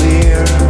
clear.